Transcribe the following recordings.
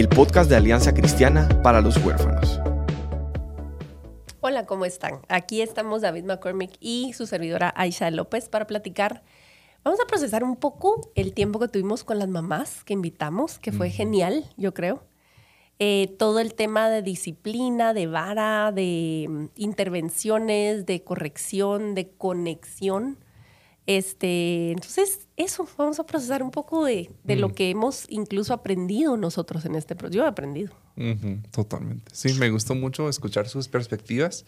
el podcast de Alianza Cristiana para los Huérfanos. Hola, ¿cómo están? Aquí estamos David McCormick y su servidora Aisha López para platicar. Vamos a procesar un poco el tiempo que tuvimos con las mamás que invitamos, que fue genial, yo creo. Eh, todo el tema de disciplina, de vara, de mm, intervenciones, de corrección, de conexión este, entonces, eso, vamos a procesar un poco de, lo mm. que hemos incluso aprendido nosotros en este proyecto. Yo he aprendido. totalmente. Sí, me gustó mucho escuchar sus perspectivas.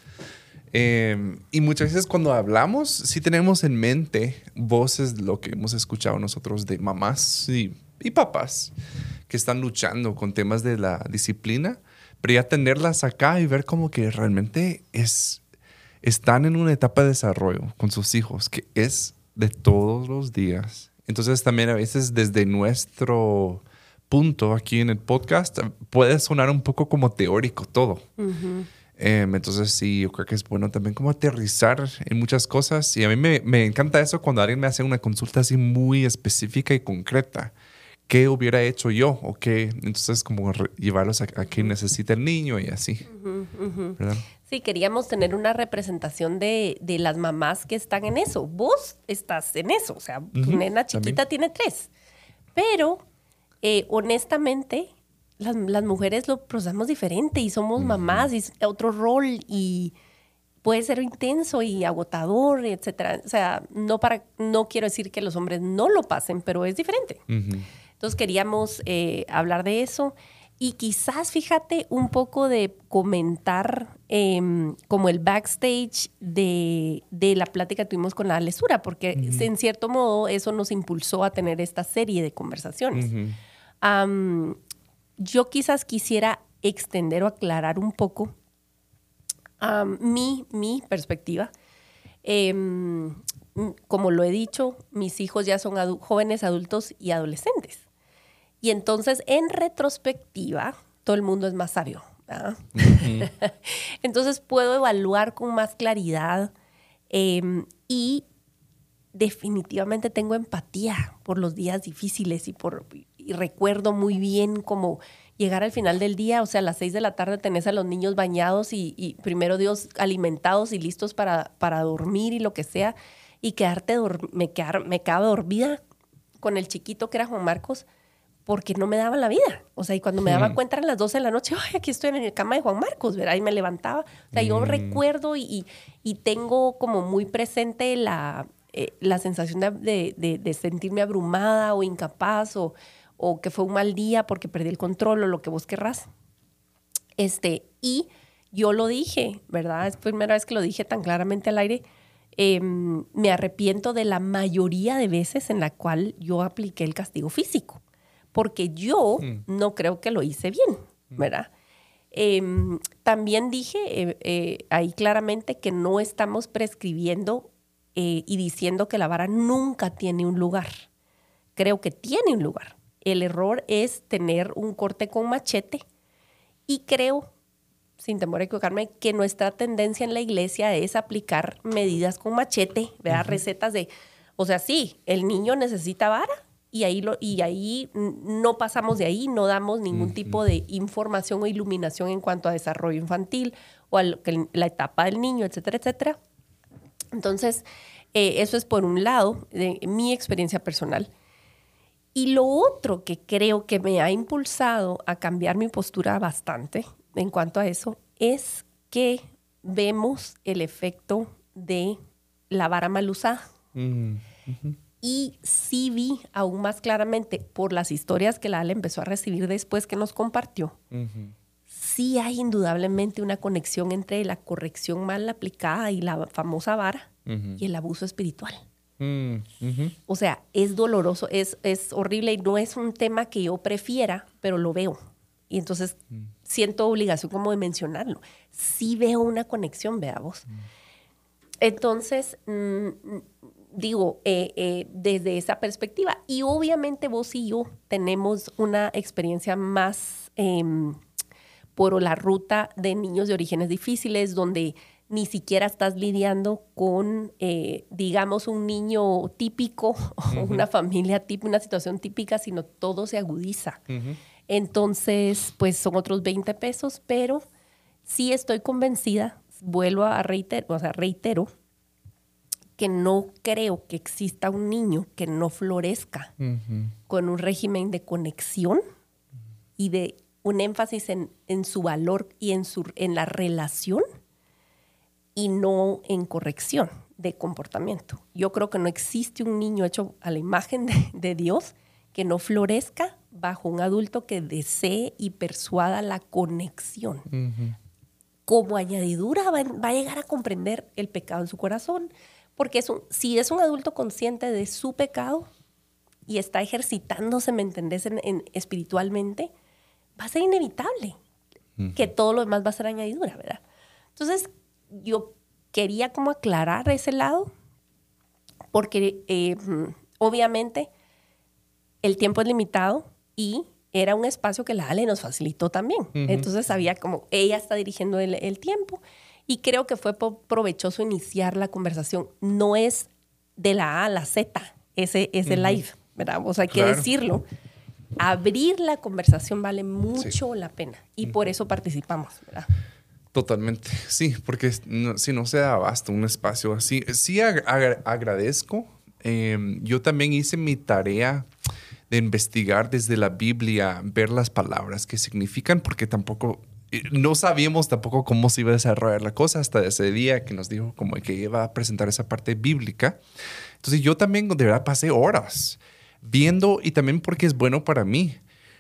Em, y muchas veces cuando hablamos, sí tenemos en mente voces, lo que hemos escuchado nosotros de mamás y, y papás que están luchando con temas de la disciplina, pero ya tenerlas acá y ver como que realmente es, están en una etapa de desarrollo con sus hijos, que es de todos los días. Entonces también a veces desde nuestro punto aquí en el podcast puede sonar un poco como teórico todo. Em, entonces sí, yo creo que es bueno también como aterrizar en muchas cosas. Y a mí me, me, encanta eso cuando alguien me hace una consulta así muy específica y concreta. ¿Qué hubiera hecho yo? ¿O qué? Entonces como llevarlos a, a quien necesita el niño y así. ¿verdad? Sí, queríamos tener una representación de, las mamás que están en eso. Vos estás en eso, o sea, tu nena chiquita tiene tres. Pero, eh, honestamente, las, mujeres lo procesamos diferente y somos mamás y es otro rol y puede ser intenso y agotador, etcétera. O sea, no, para, no quiero decir que los hombres no lo pasen, pero es diferente. Entonces queríamos eh, hablar de eso y quizás, fíjate, un poco de comentar em, como el backstage de, la plática que tuvimos con la lesura, porque en cierto modo eso nos impulsó a tener esta serie de conversaciones. yo quizás quisiera extender o aclarar un poco mi, mi perspectiva. Em, como lo he dicho, mis hijos ya son jóvenes, adultos y adolescentes. Y entonces, en retrospectiva, todo el mundo es más sabio. entonces puedo evaluar con más claridad em, y definitivamente tengo empatía por los días difíciles y, por, y recuerdo muy bien cómo llegar al final del día, o sea, a las seis de la tarde tenés a los niños bañados y, primero Dios alimentados y listos para, para dormir y lo que sea, y quedarte, me, quedar, me quedaba dormida con el chiquito que era Juan Marcos porque no me daba la vida. O sea, y cuando me daba cuenta eran las 12 de la noche, ay, aquí estoy en el cama de Juan Marcos, ¿verdad? Y me levantaba. O sea, yo mm. recuerdo y, y, tengo como muy presente la, eh, la sensación de, de, de, sentirme abrumada o incapaz o, o, que fue un mal día porque perdí el control o lo que vos querrás. Este, y yo lo dije, ¿verdad? Es primera vez que lo dije tan claramente al aire. Em, me arrepiento de la mayoría de veces en la cual yo apliqué el castigo físico porque yo mm. no creo que lo hice bien, mm. ¿verdad? Em, también dije eh, eh, ahí claramente que no estamos prescribiendo eh, y diciendo que la vara nunca tiene un lugar. Creo que tiene un lugar. El error es tener un corte con machete y creo, sin temor a equivocarme, que nuestra tendencia en la iglesia es aplicar medidas con machete, ¿verdad? Recetas de, o sea, sí, el niño necesita vara, y ahí, lo, y ahí no pasamos de ahí, no damos ningún tipo de información o iluminación en cuanto a desarrollo infantil o a la etapa del niño, etcétera, etcétera. Entonces, eh, eso es por un lado de mi experiencia personal. Y lo otro que creo que me ha impulsado a cambiar mi postura bastante en cuanto a eso es que vemos el efecto de la vara mal usada. Mm, y sí vi aún más claramente por las historias que la Ale empezó a recibir después que nos compartió. Sí hay indudablemente una conexión entre la corrección mal aplicada y la famosa vara y el abuso espiritual. Mm, o sea, es doloroso, es, es horrible y no es un tema que yo prefiera, pero lo veo. Y entonces siento obligación como de mencionarlo. Sí veo una conexión, veamos. Entonces, mm, digo, eh, eh, desde esa perspectiva. Y obviamente vos y yo tenemos una experiencia más em, por la ruta de niños de orígenes difíciles, donde ni siquiera estás lidiando con, eh, digamos, un niño típico o una familia típica, una situación típica, sino todo se agudiza. Entonces, pues son otros 20 pesos, pero sí estoy convencida, vuelvo a reiterar, o sea, reitero, que no creo que exista un niño que no florezca con un régimen de conexión y de un énfasis en, su valor y en, su, en la relación y no en corrección de comportamiento. Yo creo que no existe un niño hecho a la imagen de, Dios que no florezca bajo un adulto que desee y persuada la conexión. Como añadidura va, a llegar a comprender el pecado en su corazón, porque es si es un adulto consciente de su pecado y está ejercitándose, ¿me entendés?, en, espiritualmente, va a ser inevitable que todo lo demás va a ser añadidura, ¿verdad? Entonces, yo quería como aclarar ese lado, porque eh, obviamente el tiempo es limitado y era un espacio que la Ale nos facilitó también. Entonces sabía como ella está dirigiendo el, tiempo y creo que fue provechoso iniciar la conversación. No es de la A a la Z ese, ese live, ¿verdad? O sea, hay que decirlo. Abrir la conversación vale mucho la pena y por eso participamos, ¿verdad? Totalmente, sí, porque si no se da abasto un espacio así, sí agradezco. Em, yo también hice mi tarea de investigar desde la Biblia, ver las palabras que significan, porque tampoco, no sabíamos tampoco cómo se iba a desarrollar la cosa hasta ese día que nos dijo como que iba a presentar esa parte bíblica. Entonces yo también de verdad pasé horas viendo y también porque es bueno para mí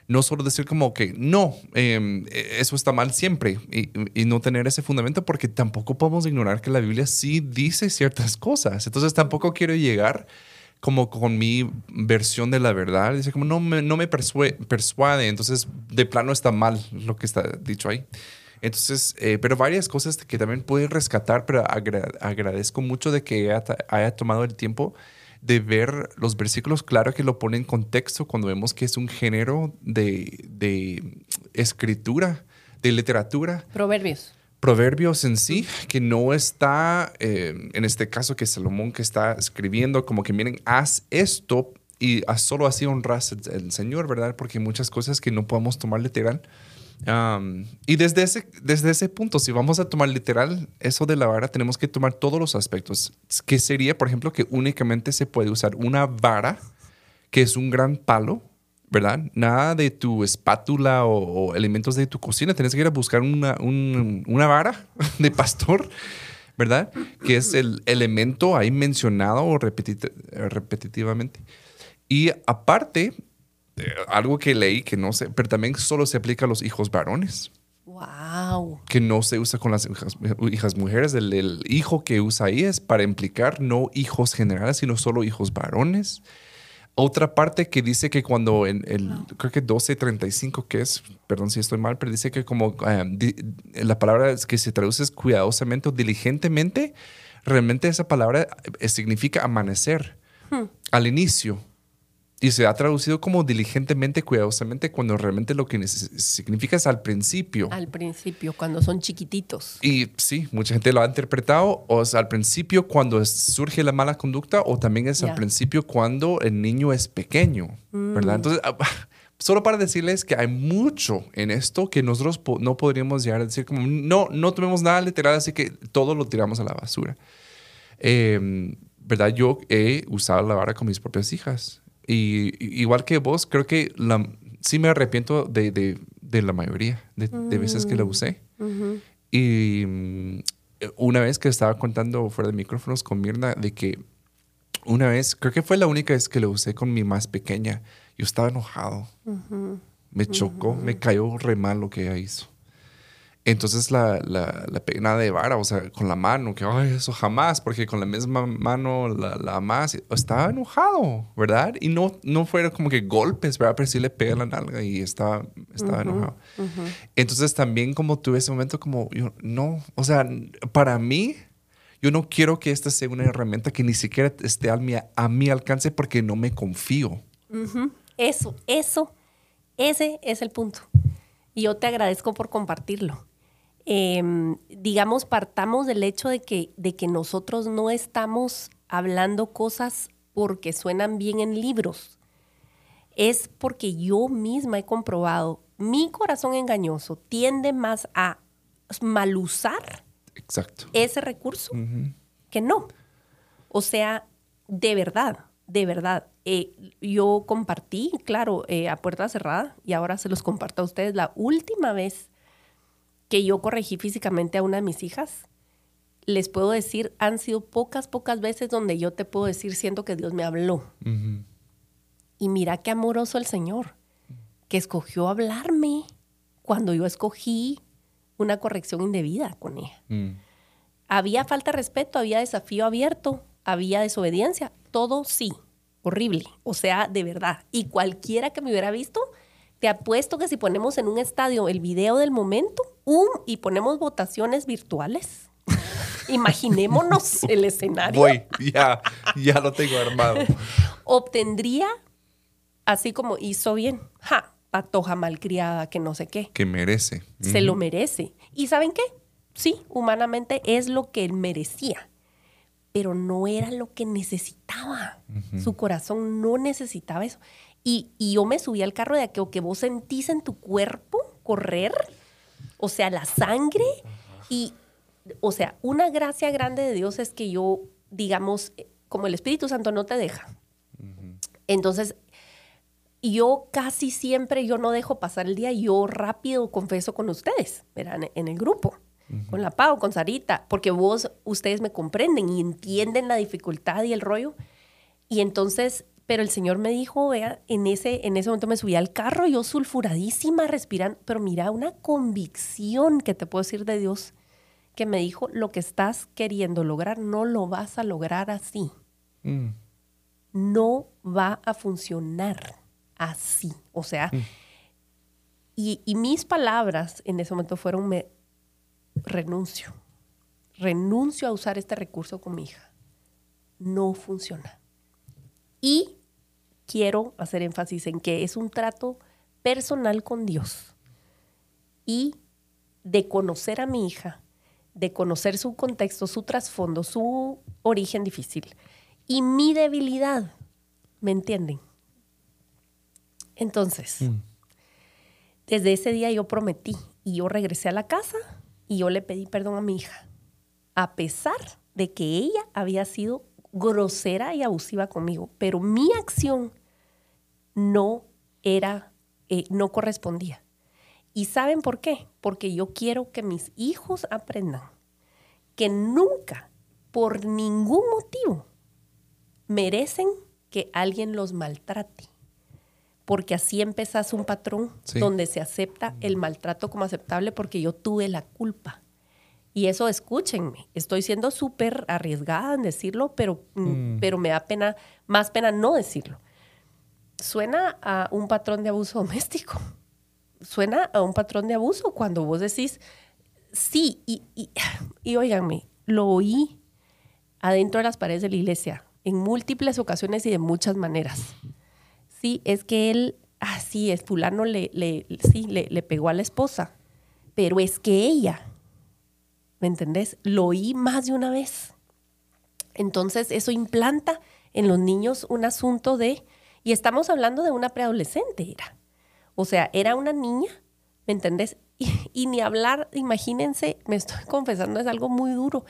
no solo decir como que no, em, eso está mal siempre y, no tener ese fundamento porque tampoco podemos ignorar que la Biblia sí dice ciertas cosas. Entonces tampoco quiero llegar como con mi versión de la verdad. Dice como no me, no me persuade, entonces de plano está mal lo que está dicho ahí. Entonces, eh, pero varias cosas que también puedes rescatar, pero agradezco mucho de que haya tomado el tiempo de ver los versículos, claro que lo pone en contexto cuando vemos que es un género de, escritura, de literatura. Proverbios. Proverbios en sí, que no está, eh, en este caso que Salomón que está escribiendo, como que miren, haz esto y solo así honras el Señor, ¿verdad? Porque hay muchas cosas que no podemos tomar literal y desde ese, desde ese punto, si vamos a tomar literal eso de la vara, tenemos que tomar todos los aspectos. Que sería, por ejemplo, que únicamente se puede usar una vara, que es un gran palo, ¿verdad? Nada de tu espátula o, elementos de tu cocina. Tienes que ir a buscar una, una vara de pastor, ¿verdad? Que es el elemento ahí mencionado repetitivamente. Y aparte, eh, algo que leí que no sé, pero también solo se aplica a los hijos varones. Wow. Que no se usa con las hijas, mujeres. El, hijo que usa ahí es para implicar no hijos generales, sino solo hijos varones. Otra parte que dice que cuando en el, creo que 1235, que es, perdón si estoy mal, pero dice que como eh, la palabra que se traduce es cuidadosamente o diligentemente, realmente esa palabra eh, significa amanecer hmm. al inicio y se ha traducido como diligentemente, cuidadosamente, cuando realmente lo que significa es al principio. Al principio, cuando son chiquititos. Y sí, mucha gente lo ha interpretado, o es al principio cuando surge la mala conducta, o también es al principio cuando el niño es pequeño, ¿verdad? Mm. Entonces, ah, solo para decirles que hay mucho en esto que nosotros no podríamos llegar a decir como, no, no tomemos nada literal, así que todo lo tiramos a la basura. Em, ¿Verdad? Yo he usado la vara con mis propias hijas y igual que vos, creo que la, sí me arrepiento de, de, la mayoría de, veces que la usé. Y mm, una vez que estaba contando fuera de micrófonos con Mirna de que una vez, creo que fue la única vez que la usé con mi más pequeña, yo estaba enojado. Me chocó, me cayó re mal lo que ella hizo. Entonces la, la, la pena de vara, o sea, con la mano, que ay, eso jamás, porque con la misma mano la, la más, estaba enojado, ¿verdad? Y no, no fueron como que golpes, ¿verdad? Pero sí le pega la nalga y estaba, estaba enojado. Entonces también como tuve ese momento como, yo, no, o sea, para mí, yo no quiero que esta sea una herramienta que ni siquiera esté a mi, a mi alcance porque no me confío. Eso, eso, ese es el punto. Y yo te agradezco por compartirlo. Em, digamos, partamos del hecho de que, de que nosotros no estamos hablando cosas porque suenan bien en libros. Es porque yo misma he comprobado, mi corazón engañoso tiende más a malusar Exacto. ese recurso que no. O sea, de verdad, de verdad. Eh, yo compartí, claro, eh, a puerta cerrada, y ahora se los comparto a ustedes, la última vez que yo corregí físicamente a una de mis hijas, les puedo decir, han sido pocas, pocas veces donde yo te puedo decir, siento que Dios me habló. Y mira qué amoroso el Señor, que escogió hablarme cuando yo escogí una corrección indebida con ella. Mm. Había falta de respeto, había desafío abierto, había desobediencia, todo sí, horrible, o sea, de verdad. Y cualquiera que me hubiera visto, te apuesto que si ponemos en un estadio el video del momento um, y ponemos votaciones virtuales, imaginémonos el escenario, Voy, ya, ya lo tengo armado. obtendría, así como hizo bien, ja, patoja malcriada, que no sé qué. Que merece. se lo merece. ¿Y saben qué? Sí, humanamente es lo que él merecía, pero no era lo que necesitaba. Su corazón no necesitaba eso. Y, y yo me subí al carro de aquello que vos sentís en tu cuerpo correr, o sea, la sangre. Y, o sea, una gracia grande de Dios es que yo, digamos, eh, como el Espíritu Santo no te deja. Entonces, yo casi siempre, yo no dejo pasar el día, yo rápido confieso con ustedes, verán, en el grupo, con la Pau, con Sarita, porque vos, ustedes me comprenden y entienden la dificultad y el rollo. Y entonces, pero el Señor me dijo, vea, en ese, en ese momento me subí al carro, yo sulfuradísima, respirando, pero mira, una convicción que te puedo decir de Dios, que me dijo, lo que estás queriendo lograr, no lo vas a lograr así. Mm. No va a funcionar así. O sea, y, y mis palabras en ese momento fueron, me renuncio. Renuncio a usar este recurso con mi hija. No funciona. Y quiero hacer énfasis en que es un trato personal con Dios y de conocer a mi hija, de conocer su contexto, su trasfondo, su origen difícil y mi debilidad. ¿Me entienden? Entonces, desde ese día yo prometí y yo regresé a la casa y yo le pedí perdón a mi hija, a pesar de que ella había sido grosera y abusiva conmigo, pero mi acción no era, eh, no correspondía. ¿Y saben por qué? Porque yo quiero que mis hijos aprendan que nunca, por ningún motivo, merecen que alguien los maltrate. Porque así empezás un patrón Sí. donde se acepta el maltrato como aceptable porque yo tuve la culpa. Y eso, escúchenme, estoy siendo súper arriesgada en decirlo, pero, mm, pero me da pena, más pena no decirlo. Suena a un patrón de abuso doméstico. Suena a un patrón de abuso cuando vos decís, sí, y, y, y óiganme, lo oí adentro de las paredes de la iglesia en múltiples ocasiones y de muchas maneras. Sí, es que él, así es, fulano le, le, sí, le, le pegó a la esposa, pero es que ella, ¿me entendés? Lo oí más de una vez. Entonces eso implanta en los niños un asunto de, y estamos hablando de una preadolescente, era. O sea, era una niña, ¿me entendés? Y, y ni hablar, imagínense, me estoy confesando, es algo muy duro,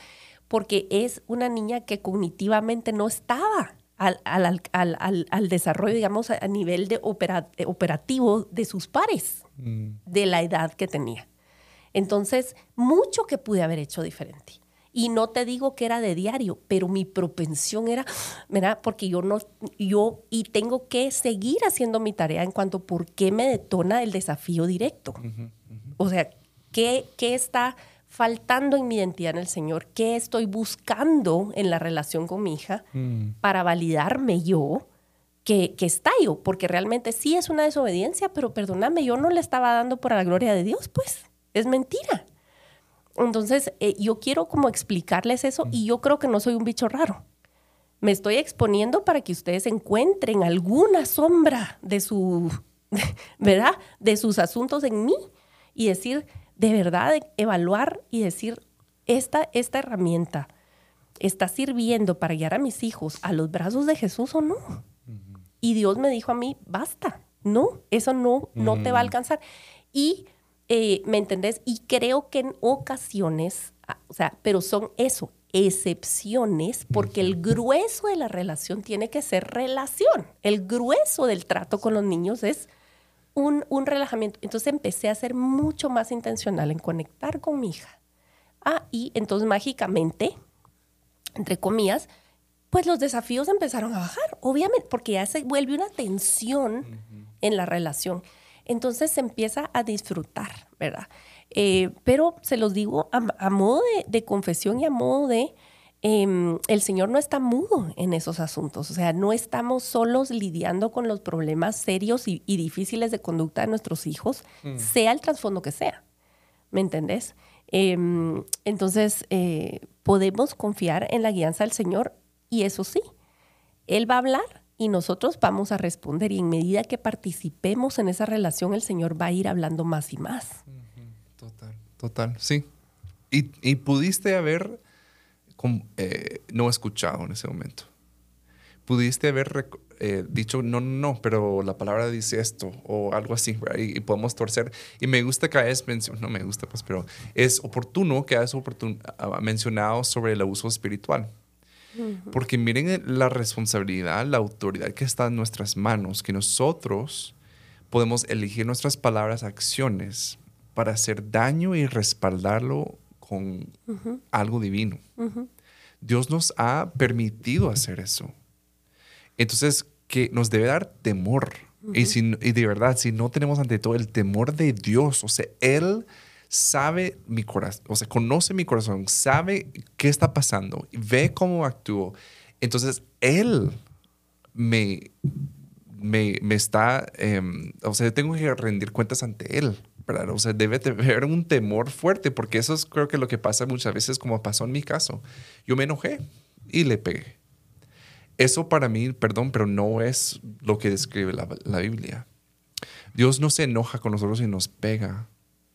porque es una niña que cognitivamente no estaba al, al- al- al- desarrollo, digamos, a, a nivel de opera- operativo de sus pares, de la edad que tenía. Entonces, mucho que pude haber hecho diferente. Y no te digo que era de diario, pero mi propensión era, ¿verdad? Porque yo no, yo, y tengo que seguir haciendo mi tarea en cuanto a por qué me detona el desafío directo. O sea, ¿Qué, qué está faltando en mi identidad en el Señor? ¿Qué estoy buscando en la relación con mi hija para validarme yo? Que, que estallo, porque realmente sí es una desobediencia, pero perdóname, yo no le estaba dando por la gloria de Dios, pues es mentira. Entonces, eh, yo quiero como explicarles eso y yo creo que no soy un bicho raro. Me estoy exponiendo para que ustedes encuentren alguna sombra de su, ¿verdad? De sus asuntos en mí y decir, de verdad, evaluar y decir, esta, esta herramienta está sirviendo para guiar a mis hijos a los brazos de Jesús o no. Y Dios me dijo a mí, basta, no, eso no, no te va a alcanzar. Y eh, ¿me entendés? Y creo que en ocasiones, ah, o sea, pero son eso, excepciones, porque el grueso de la relación tiene que ser relación. El grueso del trato con los niños es un, un relajamiento. Entonces empecé a ser mucho más intencional en conectar con mi hija. Ah, y entonces mágicamente, entre comillas, pues los desafíos empezaron a bajar, obviamente, porque ya se vuelve una tensión en la relación entonces se empieza a disfrutar, ¿verdad? Eh, pero se los digo a, modo de, confesión y a modo de, em, el Señor no está mudo en esos asuntos, o sea, no estamos solos lidiando con los problemas serios y, difíciles de conducta de nuestros hijos, mm. sea el trasfondo que sea, ¿me entendés? Em, entonces, eh, podemos confiar en la guianza del Señor y eso sí, Él va a hablar y nosotros vamos a responder y en medida que participemos en esa relación, el Señor va a ir hablando más y más. Total, total, sí. Y, pudiste haber eh, no escuchado en ese momento. Pudiste haber eh, dicho, no, no, pero la palabra dice esto o algo así, y, podemos torcer. Y me gusta que hayas mencionado, no me gusta, pues, pero es oportuno que hayas ah, mencionado sobre el abuso espiritual porque miren la responsabilidad, la autoridad que está en nuestras manos, que nosotros podemos elegir nuestras palabras, acciones para hacer daño y respaldarlo con algo divino. Dios nos ha permitido hacer eso. Entonces, que nos debe dar temor. y, si, y de verdad, si no tenemos ante todo el temor de Dios, o sea, Él sabe mi corazón, o sea, conoce mi corazón, sabe qué está pasando, ve cómo actúo. Entonces, Él me, me, me está, em, o sea, tengo que rendir cuentas ante Él. ¿verdad? O sea, debe haber un temor fuerte, porque eso es creo que lo que pasa muchas veces, como pasó en mi caso. Yo me enojé y le pegué. Eso para mí, perdón, pero no es lo que describe la, la Biblia. Dios no se enoja con nosotros y nos pega.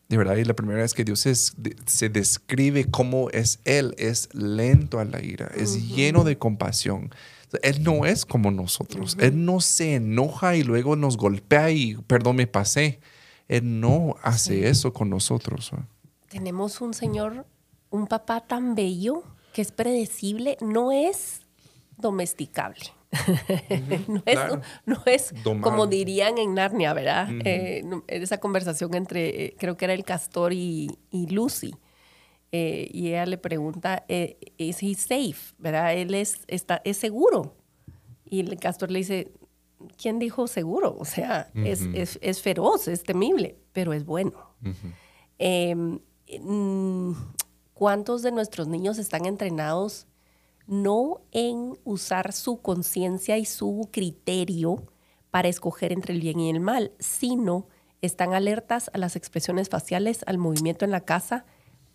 De verdad, y la primera vez que Dios se describe cómo es Él, es lento a la ira, es lleno de compasión. Él no es como nosotros. Él no se enoja y luego nos golpea y, perdón, me pasé. Él no hace eso con nosotros. Tenemos un Señor, un papá tan bello que es predecible, no es domesticable. no, es, como dirían en Narnia, ¿verdad? Eh, esa conversación entre, eh, creo que era el castor y, Lucy. Eh, y ella le pregunta, ¿es he safe? ¿Verdad? Él es, está, es seguro. Y el castor le dice, ¿quién dijo seguro? O sea, es, feroz, es temible, pero es bueno. Em, mm, ¿Cuántos de nuestros niños están entrenados no en usar su conciencia y su criterio para escoger entre el bien y el mal, sino están alertas a las expresiones faciales, al movimiento en la casa,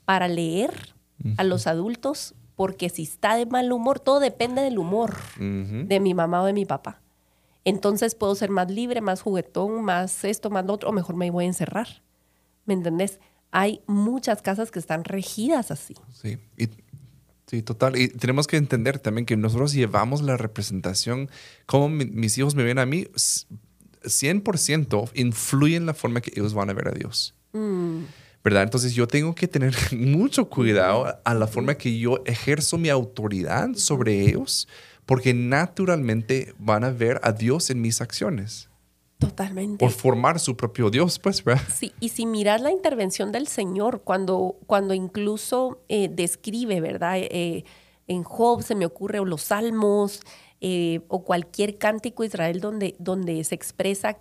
para leer a los adultos, porque si está de mal humor, todo depende del humor de mi mamá o de mi papá. Entonces puedo ser más libre, más juguetón, más esto, más lo otro, o mejor me voy a encerrar. ¿Me entendés? Hay muchas casas que están regidas así. Sí, y Sí, total. Y tenemos que entender también que nosotros llevamos la representación, como mis hijos me ven a mí, 100% influye en la forma que ellos van a ver a Dios. Mm. ¿Verdad? Entonces yo tengo que tener mucho cuidado a la forma que yo ejerzo mi autoridad sobre ellos, porque naturalmente van a ver a Dios en mis acciones. Totalmente. Por formar su propio Dios, pues, ¿verdad? Sí, y si miras la intervención del Señor, cuando, cuando incluso eh, describe, ¿verdad? Eh, en Job se me ocurre, o los Salmos, eh, o cualquier cántico Israel donde, donde se expresa,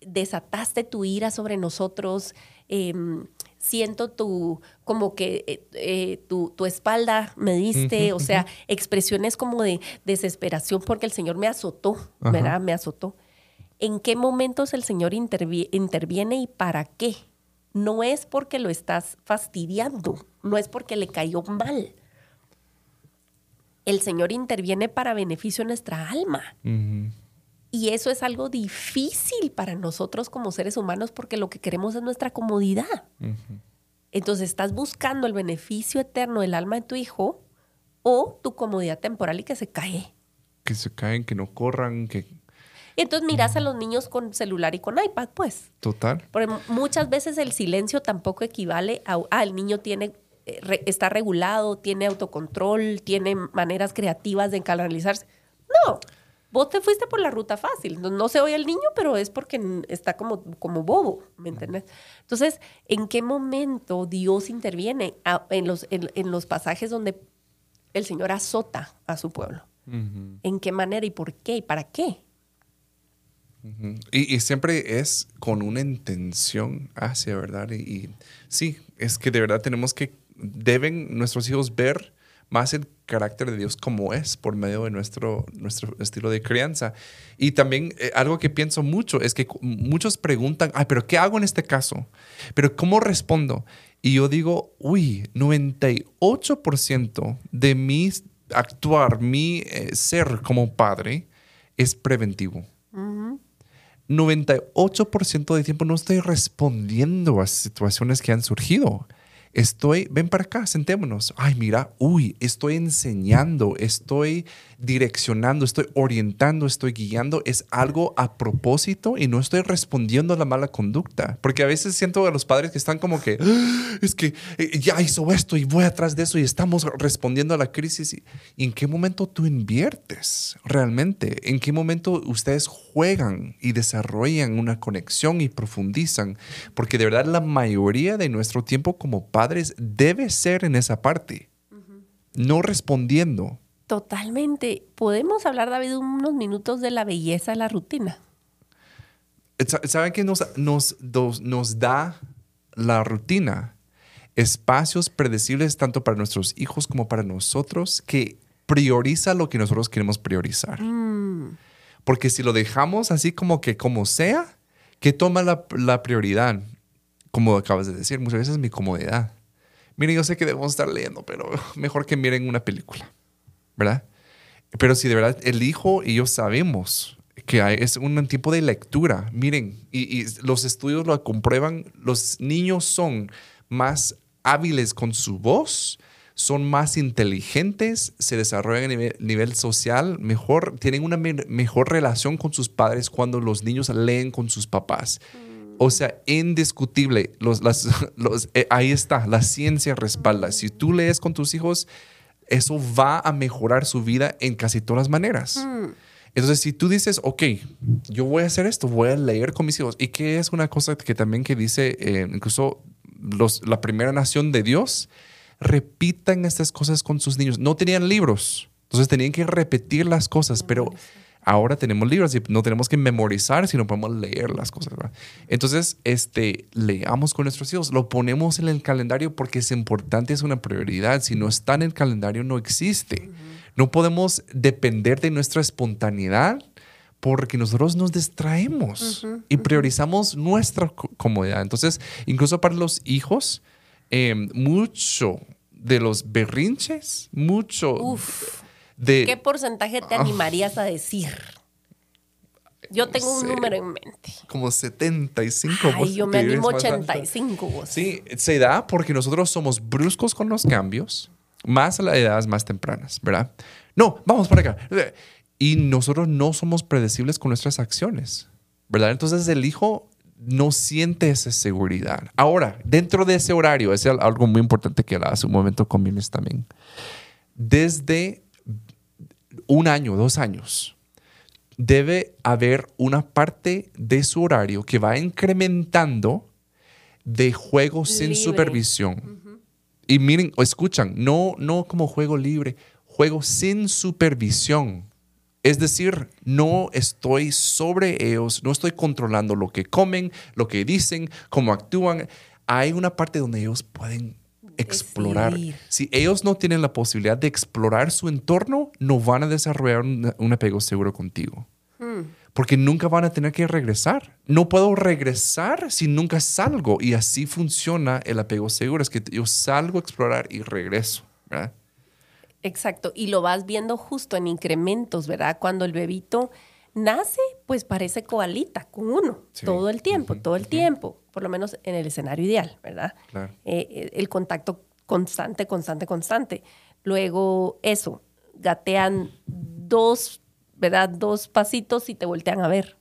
desataste tu ira sobre nosotros, em, siento tu, como que eh, eh, tu, tu, espalda me diste, o sea, expresiones como de desesperación porque el Señor me azotó, ¿verdad? Me azotó. ¿En qué momentos el Señor interviene y para qué? No es porque lo estás fastidiando, no es porque le cayó mal. El Señor interviene para beneficio de nuestra alma. Y eso es algo difícil para nosotros como seres humanos porque lo que queremos es nuestra comodidad. Entonces estás buscando el beneficio eterno del alma de tu hijo o tu comodidad temporal y que se cae. Que se caen, que no corran, que... Y entonces miras a los niños con celular y con iPad, pues. Total. Porque muchas veces el silencio tampoco equivale a, ah, el niño tiene, eh, está regulado, tiene autocontrol, tiene maneras creativas de canalizarse. No, vos te fuiste por la ruta fácil. No, se oye el niño, pero es porque está como, como bobo, ¿me entiendes? Entonces, ¿en qué momento Dios interviene en, los, en, los pasajes donde el Señor azota a su pueblo? ¿En qué manera y por qué y para qué? Y, siempre es con una intención hacia, ¿verdad? Y, sí, es que de verdad tenemos que, deben nuestros hijos ver más el carácter de Dios como es por medio de nuestro, nuestro estilo de crianza. Y también eh, algo que pienso mucho es que muchos preguntan, ay, pero ¿qué hago en este caso? Pero ¿cómo respondo? Y yo digo, uy, 98% de mi actuar, mi eh, ser como padre es preventivo. 98% de tiempo no estoy respondiendo a situaciones que han surgido estoy, ven para acá, sentémonos. Ay, mira, uy, estoy enseñando, estoy direccionando, estoy orientando, estoy guiando. Es algo a propósito y no estoy respondiendo a la mala conducta. Porque a veces siento a los padres que están como que, ah, es que eh, ya hizo esto y voy atrás de eso y estamos respondiendo a la crisis. ¿Y en qué momento tú inviertes realmente? ¿En qué momento ustedes juegan y desarrollan una conexión y profundizan? Porque de verdad la mayoría de nuestro tiempo como padres debe ser en esa parte, no respondiendo. Totalmente. Podemos hablar, David, unos minutos de la belleza de la rutina. ¿Saben qué nos, nos, nos da la rutina? Espacios predecibles tanto para nuestros hijos como para nosotros que prioriza lo que nosotros queremos priorizar. Mm. Porque si lo dejamos así como que como sea, ¿qué toma la, la prioridad? como acabas de decir, muchas veces mi comodidad. Miren, yo sé que debemos estar leyendo, pero mejor que miren una película, ¿verdad? Pero si de verdad el hijo y yo sabemos que es un tipo de lectura, miren, y, los estudios lo comprueban, los niños son más hábiles con su voz, son más inteligentes, se desarrollan a nivel, social mejor, tienen una mejor relación con sus padres cuando los niños leen con sus papás. O sea, indiscutible. Los, eh, ahí está, la ciencia respalda. Si tú lees con tus hijos, eso va a mejorar su vida en casi todas las maneras. Hmm. Entonces, si tú dices, ok, yo voy a hacer esto, voy a leer con mis hijos, y que es una cosa que también que dice eh, incluso los, la primera nación de Dios, repitan estas cosas con sus niños. No tenían libros, entonces tenían que repetir las cosas, pero Ahora tenemos libros y no tenemos que memorizar, sino podemos leer las cosas. Entonces, este, leamos con nuestros hijos, lo ponemos en el calendario porque es importante, es una prioridad. Si no está en el calendario, no existe. No podemos depender de nuestra espontaneidad porque nosotros nos distraemos y priorizamos nuestra comodidad. Entonces, incluso para los hijos, em, mucho de los berrinches, mucho... Uf ¿Qué porcentaje te ah. animarías a decir? Yo tengo un número en mente. Como 75. Ay, yo me animo 85. Sí, se da porque nosotros somos bruscos con los cambios, más a las edades más tempranas, ¿verdad? No, vamos para acá. Y nosotros no somos predecibles con nuestras acciones, ¿verdad? Entonces el hijo no siente esa seguridad. Ahora, dentro de ese horario, es algo muy importante que hace un momento con también. Desde un año, dos años, debe haber una parte de su horario que va incrementando de juegos sin supervisión. Y miren, o escuchan, no, no como juego libre, juego sin supervisión. Es decir, no estoy sobre ellos, no estoy controlando lo que comen, lo que dicen, cómo actúan. hay una parte donde ellos pueden explorar. Decidir. Si ellos no tienen la posibilidad de explorar su entorno, no van a desarrollar un, un apego seguro contigo. Porque nunca van a tener que regresar. No puedo regresar si nunca salgo. Y así funciona el apego seguro. Es que yo salgo a explorar y regreso. ¿verdad? Exacto, y lo vas viendo justo en incrementos, ¿verdad? Cuando el bebito nace, pues parece coalita con uno, Sí. todo el tiempo, todo el tiempo, por lo menos en el escenario ideal, ¿verdad? Claro. Eh, eh, el contacto constante, constante, constante. Luego eso, gatean dos, ¿verdad? Dos pasitos y te voltean a ver.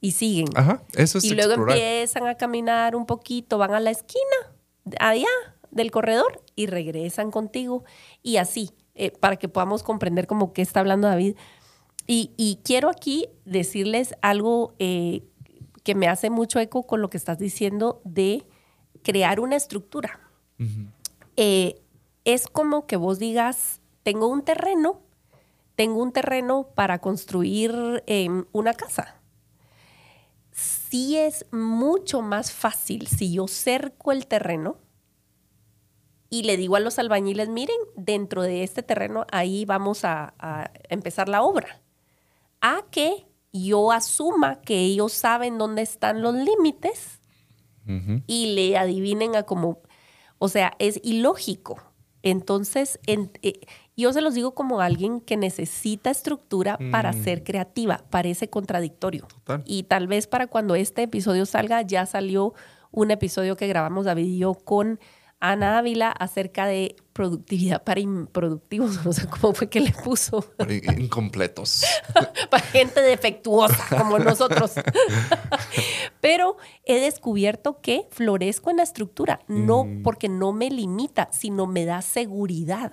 Y siguen. Ajá, eso es y luego explorar. empiezan a caminar un poquito, van a la esquina, allá del corredor, y regresan contigo. Y así, eh, para que podamos comprender como qué está hablando David. Y, y quiero aquí decirles algo eh, que me hace mucho eco con lo que estás diciendo de crear una estructura. Eh, es como que vos digas, tengo un terreno, tengo un terreno para construir em, una casa sí es mucho más fácil si yo cerco el terreno y le digo a los albañiles, miren, dentro de este terreno ahí vamos a, a empezar la obra. A que yo asuma que ellos saben dónde están los límites y le adivinen a como, o sea, es ilógico. Entonces, en- eh, yo se los digo como alguien que necesita estructura para ser creativa. Parece contradictorio. Total. Y tal vez para cuando este episodio salga, ya salió un episodio que grabamos David y yo con Ana Ávila acerca de productividad para improductivos. No sé cómo fue que le puso. Incompletos. para gente defectuosa como nosotros. Pero he descubierto que florezco en la estructura, no porque no me limita, sino me da seguridad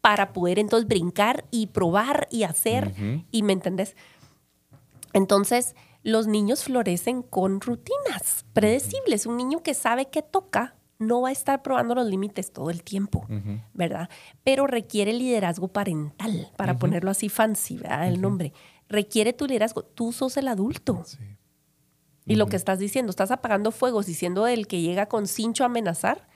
para poder entonces brincar y probar y hacer. Y me entendés. Entonces, los niños florecen con rutinas predecibles. Un niño que sabe que toca no va a estar probando los límites todo el tiempo, ¿verdad? Pero requiere liderazgo parental, para ponerlo así fancy, ¿verdad? El nombre. Requiere tu liderazgo. Tú sos el adulto. Sí. Y lo que estás diciendo, estás apagando fuegos y siendo el que llega con cincho a amenazar,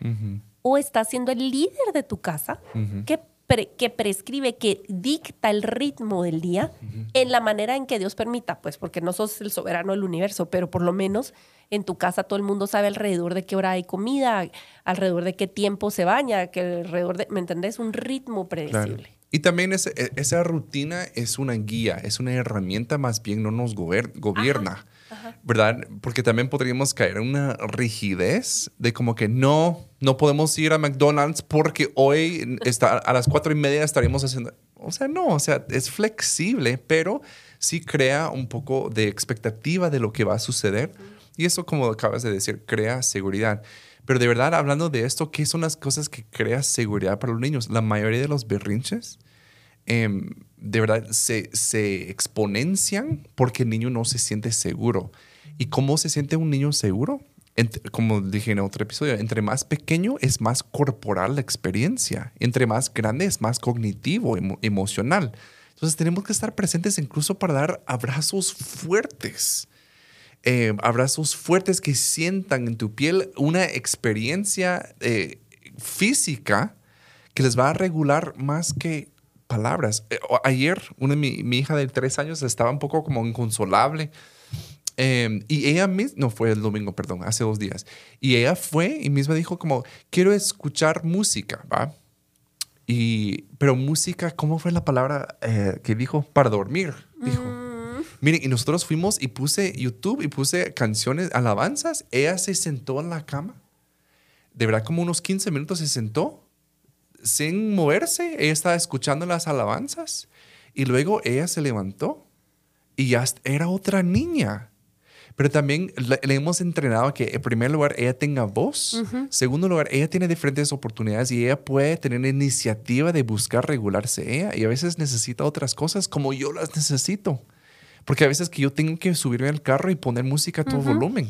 o estás siendo el líder de tu casa que, pre- que prescribe, que dicta el ritmo del día en la manera en que Dios permita, pues porque no sos el soberano del universo, pero por lo menos en tu casa todo el mundo sabe alrededor de qué hora hay comida, alrededor de qué tiempo se baña, que alrededor de, ¿me entendés? Un ritmo Claro. predecible. Y también ese- e- esa rutina es una guía, es una herramienta más bien, no nos gober- gobierna, ¿verdad? Porque también podríamos caer en una rigidez de como que no, no podemos ir a McDonald's porque hoy está, a las cuatro y media estaremos haciendo... O sea, no, o sea, es flexible, pero sí crea un poco de expectativa de lo que va a suceder. Y eso, como acabas de decir, crea seguridad. Pero de verdad, hablando de esto, ¿qué son las cosas que crea seguridad para los niños? La mayoría de los berrinches, em, de verdad, se, se exponencian porque el niño no se siente seguro. ¿Y cómo se siente un niño seguro? Ent- como dije en otro episodio, entre más pequeño es más corporal la experiencia, entre más grande es más cognitivo, emo- emocional. Entonces tenemos que estar presentes incluso para dar abrazos fuertes eh, abrazos fuertes que sientan en tu piel una experiencia eh, física que les va a regular más que palabras. Eh, ayer, una mi, mi hija de tres años estaba un poco como inconsolable. eh, y ella misma, no fue el domingo, perdón, hace dos días. Y ella fue y misma dijo como, quiero escuchar música, ¿va? Y, pero música, ¿cómo fue la palabra eh, que dijo? Para dormir, dijo. Miren, y nosotros fuimos y puse YouTube y puse canciones, alabanzas. Ella se sentó en la cama. De verdad, como unos 15 minutos se sentó sin moverse. Ella estaba escuchando las alabanzas. Y luego ella se levantó y ya era otra niña. Pero también le, le hemos entrenado a que, en primer lugar, ella tenga voz. Segundo lugar, ella tiene diferentes oportunidades y ella puede tener iniciativa de buscar regularse ella. Y a veces necesita otras cosas como yo las necesito. Porque a veces que yo tengo que subirme al carro y poner música a todo volumen.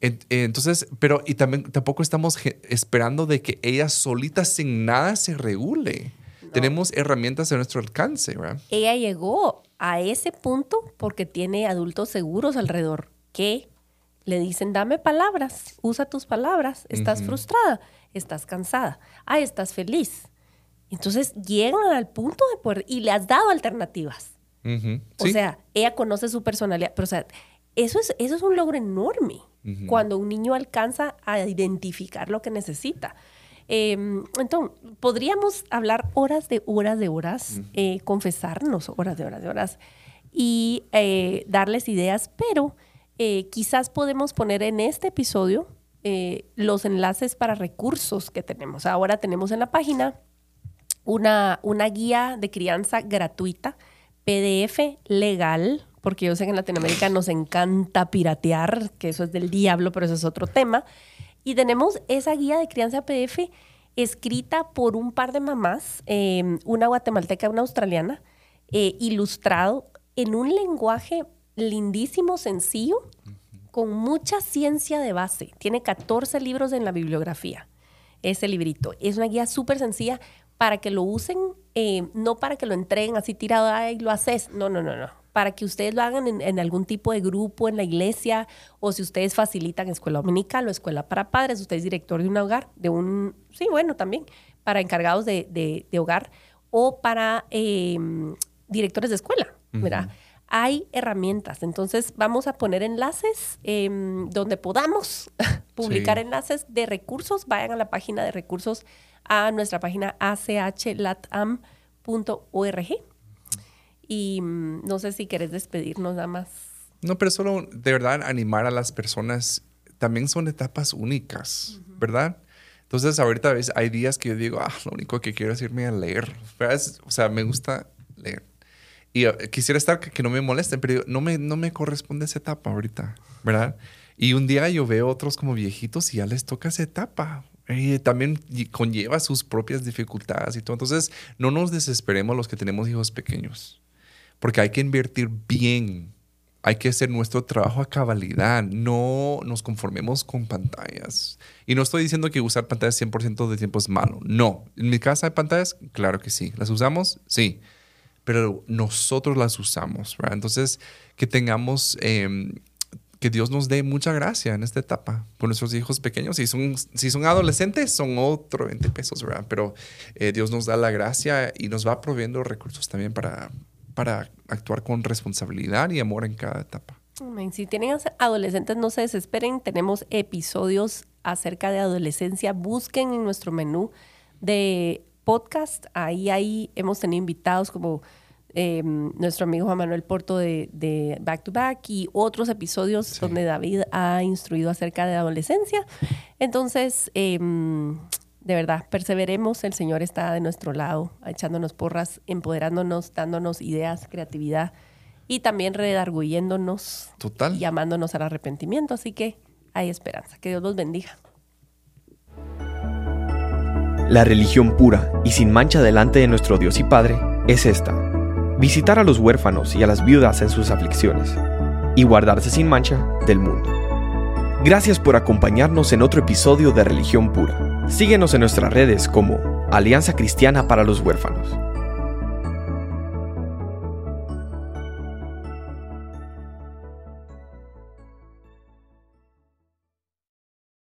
En- Entonces, pero y también tampoco estamos esperando de que ella solita sin nada se regule. Tenemos herramientas a nuestro alcance, ¿verdad? Ella llegó a ese punto porque tiene adultos seguros alrededor que le dicen, dame palabras, usa tus palabras, estás frustrada, estás cansada, ah, estás feliz. Entonces llegan al punto de poder, y le has dado alternativas. O sea, ella conoce su personalidad, pero o sea, eso es, eso es un logro enorme cuando un niño alcanza a identificar lo que necesita. Em, entonces, podríamos hablar horas de horas de horas, eh, confesarnos horas de horas de horas y eh, darles ideas, pero eh, quizás podemos poner en este episodio los enlaces para recursos que tenemos. Ahora tenemos en la página una, una guía de crianza gratuita, PDF legal, porque yo sé que en Latinoamérica nos encanta piratear, que eso es del diablo, pero eso es otro tema. Y tenemos esa guía de crianza PDF escrita por un par de mamás, em, una guatemalteca una australiana, eh, ilustrado en un lenguaje lindísimo, sencillo, con mucha ciencia de base. Tiene 14 libros en la bibliografía, ese librito. Es una guía súper sencilla para que lo usen, eh, no para que lo entreguen así tirado y lo haces. No, no, no, no para que ustedes lo hagan en, algún tipo de grupo en la iglesia o si ustedes facilitan escuela dominical o escuela para padres, usted es director de un hogar, de un, sí, bueno, también, para encargados de, hogar o para em, directores de escuela, ¿verdad? Hay herramientas, entonces vamos a poner enlaces em, donde podamos publicar enlaces de recursos. Vayan a la página de recursos, a nuestra página achlatam.org y mm, no sé si querés despedirnos nada más. No, pero solo de verdad animar a las personas. También son etapas únicas, ¿verdad? Entonces, ahorita hay días que yo digo, ah, lo único que quiero es irme a leer. O sea, me gusta leer. Y eh, quisiera estar que, no me molesten, pero no me, no me corresponde esa etapa ahorita, ¿verdad? Y un día yo veo otros como viejitos y ya les toca esa etapa. Y también conlleva sus propias dificultades y todo. Entonces, no nos desesperemos los que tenemos hijos pequeños porque hay que invertir bien. Hay que hacer nuestro trabajo a cabalidad. No nos conformemos con pantallas. Y no estoy diciendo que usar pantallas 100% de tiempo es malo. No. ¿En mi casa hay pantallas? Claro que sí. ¿Las usamos? Sí. Pero nosotros las usamos. Entonces, que tengamos... Em, que Dios nos dé mucha gracia en esta etapa con nuestros hijos pequeños. Si son, si son adolescentes, son otro 20 pesos, ¿verdad? Pero eh, Dios nos da la gracia y nos va proveyendo recursos también para, para actuar con responsabilidad y amor en cada etapa. Si tienen adolescentes, no se desesperen. Tenemos episodios acerca de adolescencia. Busquen en nuestro menú de podcast. Ahí, ahí hemos tenido invitados como em, nuestro amigo Juan Manuel Porto de, Back to Back y otros episodios donde David ha instruido acerca de adolescencia. Entonces, em, de verdad, perseveremos, el Señor está de nuestro lado, echándonos porras, empoderándonos, dándonos ideas, creatividad y también redarguyéndonos Total. y llamándonos al arrepentimiento. Así que hay esperanza. Que Dios los bendiga. La religión pura y sin mancha delante de nuestro Dios y Padre es esta. Visitar a los huérfanos y a las viudas en sus aflicciones y guardarse sin mancha del mundo. Gracias por acompañarnos en otro episodio de Religión Pura. Síguenos en nuestras redes como Alianza Cristiana para los Huérfanos.